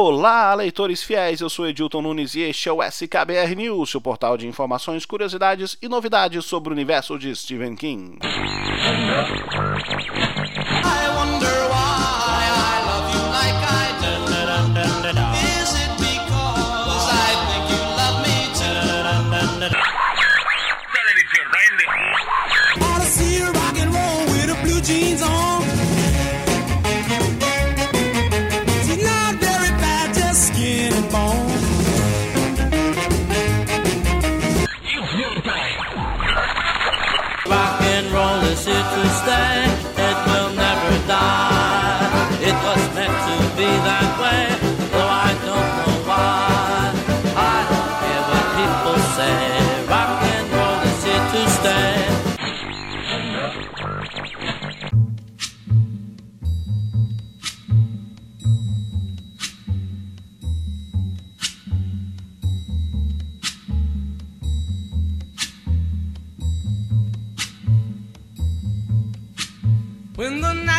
Olá, leitores fiéis, eu sou Edilton Nunes e este é o SKBR News, seu portal de informações, curiosidades e novidades sobre o universo de Stephen King.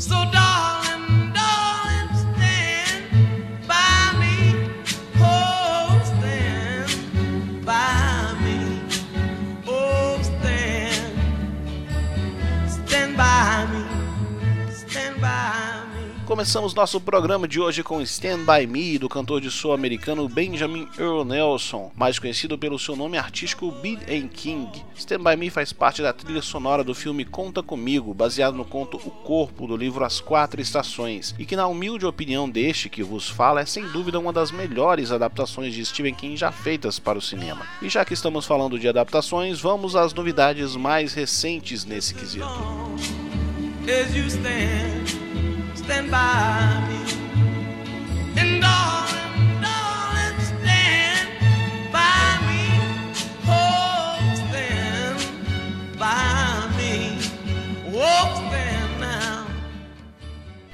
So darling, Começamos nosso programa de hoje com Stand By Me, do cantor de soul americano Benjamin Earl Nelson, mais conhecido pelo seu nome artístico B.A. King. Stand By Me faz parte da trilha sonora do filme Conta Comigo, baseado no conto O Corpo, do livro As Quatro Estações, e que na humilde opinião deste que vos fala é sem dúvida uma das melhores adaptações de Stephen King já feitas para o cinema. E já que estamos falando de adaptações, vamos às novidades mais recentes nesse quesito. As you stand, stand by me.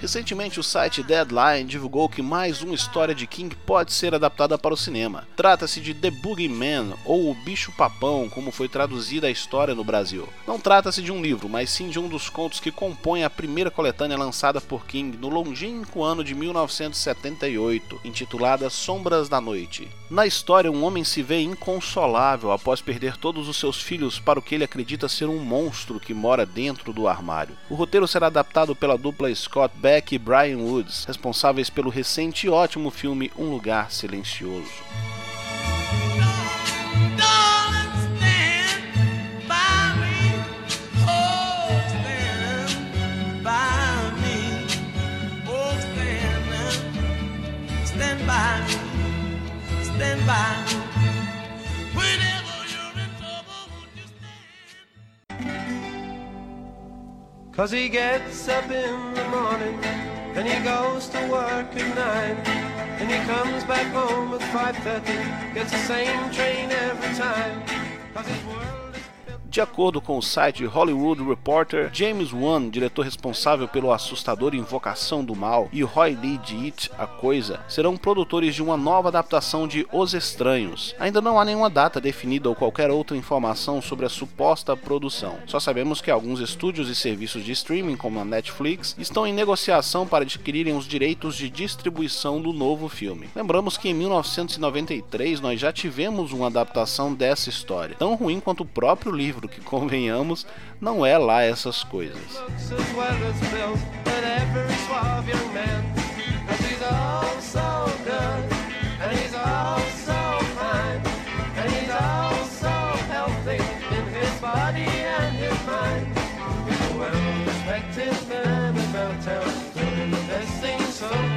Recentemente, o site Deadline divulgou que mais uma história de King pode ser adaptada para o cinema. Trata-se de The Boogeyman, ou O Bicho Papão, como foi traduzida a história no Brasil. Não trata-se de um livro, mas sim de um dos contos que compõem a primeira coletânea lançada por King no longínquo ano de 1978, intitulada Sombras da Noite. Na história, um homem se vê inconsolável após perder todos os seus filhos para o que ele acredita ser um monstro que mora dentro do armário. O roteiro será adaptado pela dupla Scott Beck e Brian Woods, responsáveis pelo recente e ótimo filme Um Lugar Silencioso. Cause he gets up in the morning and he goes to work at nine. And he comes back home at 5.30 gets the same train every time De acordo com o site Hollywood Reporter, James Wan, diretor responsável pelo assustador Invocação do Mal, e Roy Lee de It, A Coisa, serão produtores de uma nova adaptação de Os Estranhos. Ainda não há nenhuma data definida ou qualquer outra informação sobre a suposta produção. Só sabemos que alguns estúdios e serviços de streaming, como a Netflix, estão em negociação para adquirirem os direitos de distribuição do novo filme. Lembramos que em 1993 nós já tivemos uma adaptação dessa história, tão ruim quanto o próprio livro, que convenhamos, não é lá essas coisas. town doing the best thing so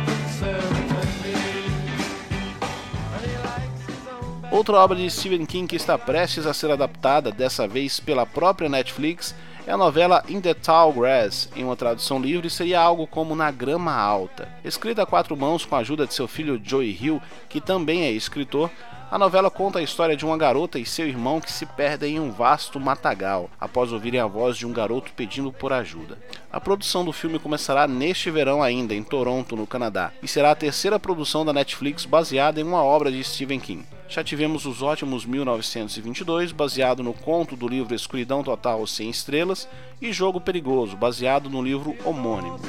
Outra obra de Stephen King que está prestes a ser adaptada, dessa vez pela própria Netflix, É a novela In the Tall Grass, em uma tradução livre, seria algo como Na Grama Alta. Escrita a quatro mãos com a ajuda de seu filho Joey Hill, que também é escritor, a novela conta a história de uma garota e seu irmão que se perdem em um vasto matagal após ouvirem a voz de um garoto pedindo por ajuda. A produção do filme começará neste verão ainda, em Toronto, no Canadá, e será a terceira produção da Netflix baseada em uma obra de Stephen King. Já tivemos Os Ótimos 1922, baseado no conto do livro Escuridão Total Sem Estrelas, e Jogo Perigoso, baseado no livro homônimo.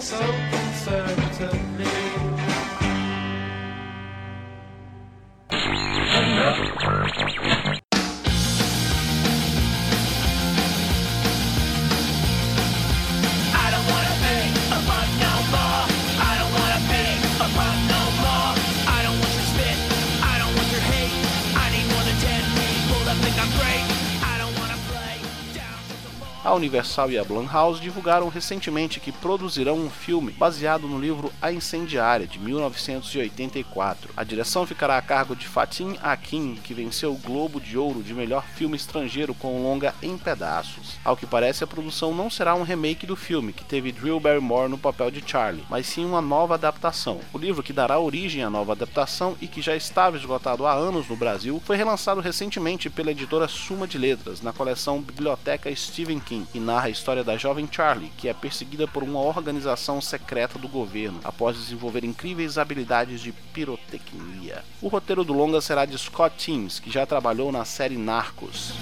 So conservatively. Universal e a Blumhouse divulgaram recentemente que produzirão um filme baseado no livro A Incendiária, de 1984. A direção ficará a cargo de Fatim Akin, que venceu o Globo de Ouro de melhor filme estrangeiro com o longa Em Pedaços. Ao que parece, a produção não será um remake do filme, que teve Drew Barrymore no papel de Charlie, mas sim uma nova adaptação. O livro que dará origem à nova adaptação e que já estava esgotado há anos no Brasil, foi relançado recentemente pela editora Suma de Letras, na coleção Biblioteca Stephen King, e narra a história da jovem Charlie, que é perseguida por uma organização secreta do governo, após desenvolver incríveis habilidades de pirotecnia. O roteiro do longa será de Scott Teams, que já trabalhou na série Narcos.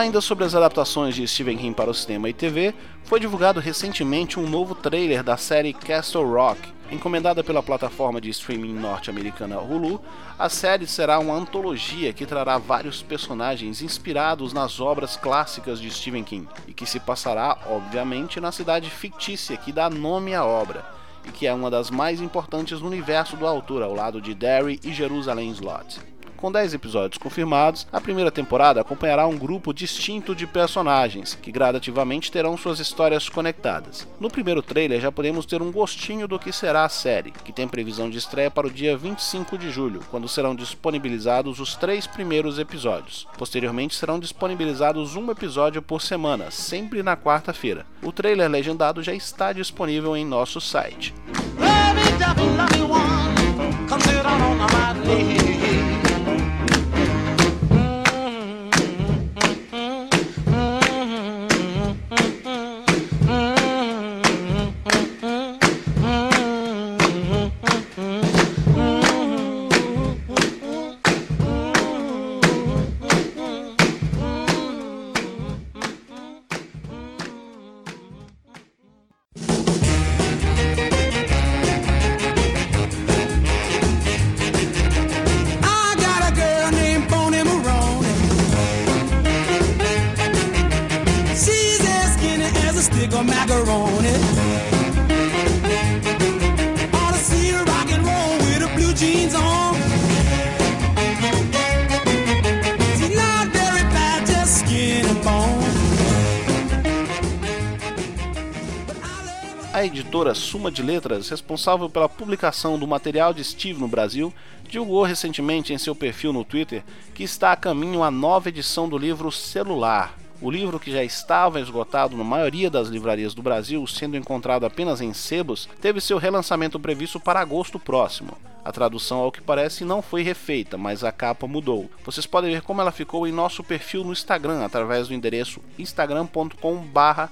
Ainda sobre as adaptações de Stephen King para o cinema e TV, foi divulgado recentemente um novo trailer da série Castle Rock. Encomendada pela plataforma de streaming norte-americana Hulu, a série será uma antologia que trará vários personagens inspirados nas obras clássicas de Stephen King e que se passará, obviamente, na cidade fictícia que dá nome à obra e que é uma das mais importantes no universo do autor, ao lado de Derry e Jerusalém Slot. Com 10 episódios confirmados, a primeira temporada acompanhará um grupo distinto de personagens, que gradativamente terão suas histórias conectadas. No primeiro trailer já podemos ter um gostinho do que será a série, que tem previsão de estreia para o dia 25 de julho, quando serão disponibilizados os três primeiros episódios. Posteriormente serão disponibilizados um episódio por semana, sempre na quarta-feira. O trailer legendado já está disponível em nosso site. Jeans on. A editora Suma de Letras, responsável pela publicação do material de Steve no Brasil, divulgou recentemente em seu perfil no Twitter que está a caminho a nova edição do livro Celular, O livro, que já estava esgotado na maioria das livrarias do Brasil, sendo encontrado apenas em sebos, teve seu relançamento previsto para agosto próximo. A tradução, ao que parece, não foi refeita, mas a capa mudou. Vocês podem ver como ela ficou em nosso perfil no Instagram, através do endereço instagram.com.br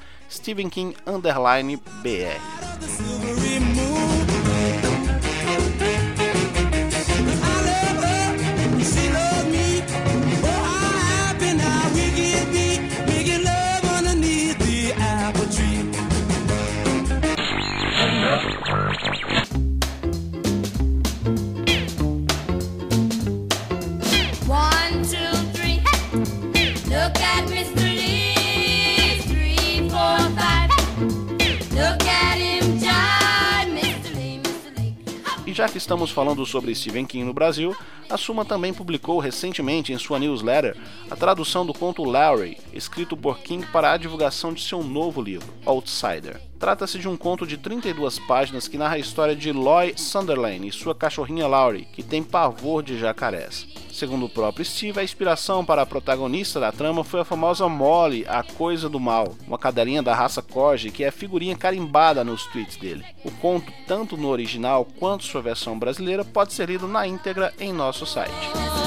já que estamos falando sobre Stephen King no Brasil, a Suma também publicou recentemente em sua newsletter a tradução do conto Larry, escrito por King para a divulgação de seu novo livro, Outsider. Trata-se de um conto de 32 páginas que narra a história de Loy Sunderland e sua cachorrinha Laurie, que tem pavor de jacarés. Segundo o próprio Steve, a inspiração para a protagonista da trama foi a famosa Molly, a Coisa do Mal, uma cadelinha da raça Corgi que é figurinha carimbada nos tweets dele. O conto, tanto no original quanto sua versão brasileira, pode ser lido na íntegra em nosso site.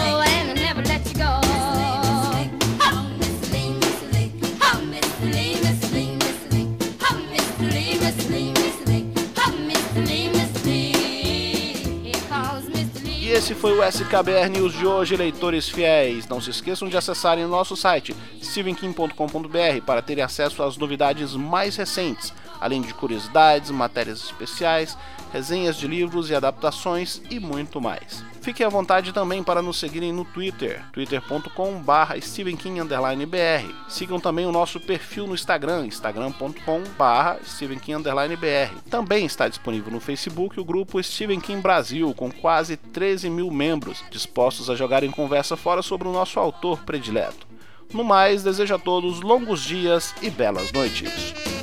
Esse foi o SKBR News de hoje, leitores fiéis. Não se esqueçam de acessarem o nosso site stevenkim.com.br para terem acesso às novidades mais recentes, além de curiosidades, matérias especiais, resenhas de livros e adaptações e muito mais. Fiquem à vontade também para nos seguirem no Twitter, twitter.com.br stevenking_br. Sigam também o nosso perfil no Instagram, instagram.com.br stevenking_br. Também está disponível no Facebook o grupo Stephen King Brasil, com quase 13 mil membros, dispostos a jogarem conversa fora sobre o nosso autor predileto. No mais, desejo a todos longos dias e belas noites.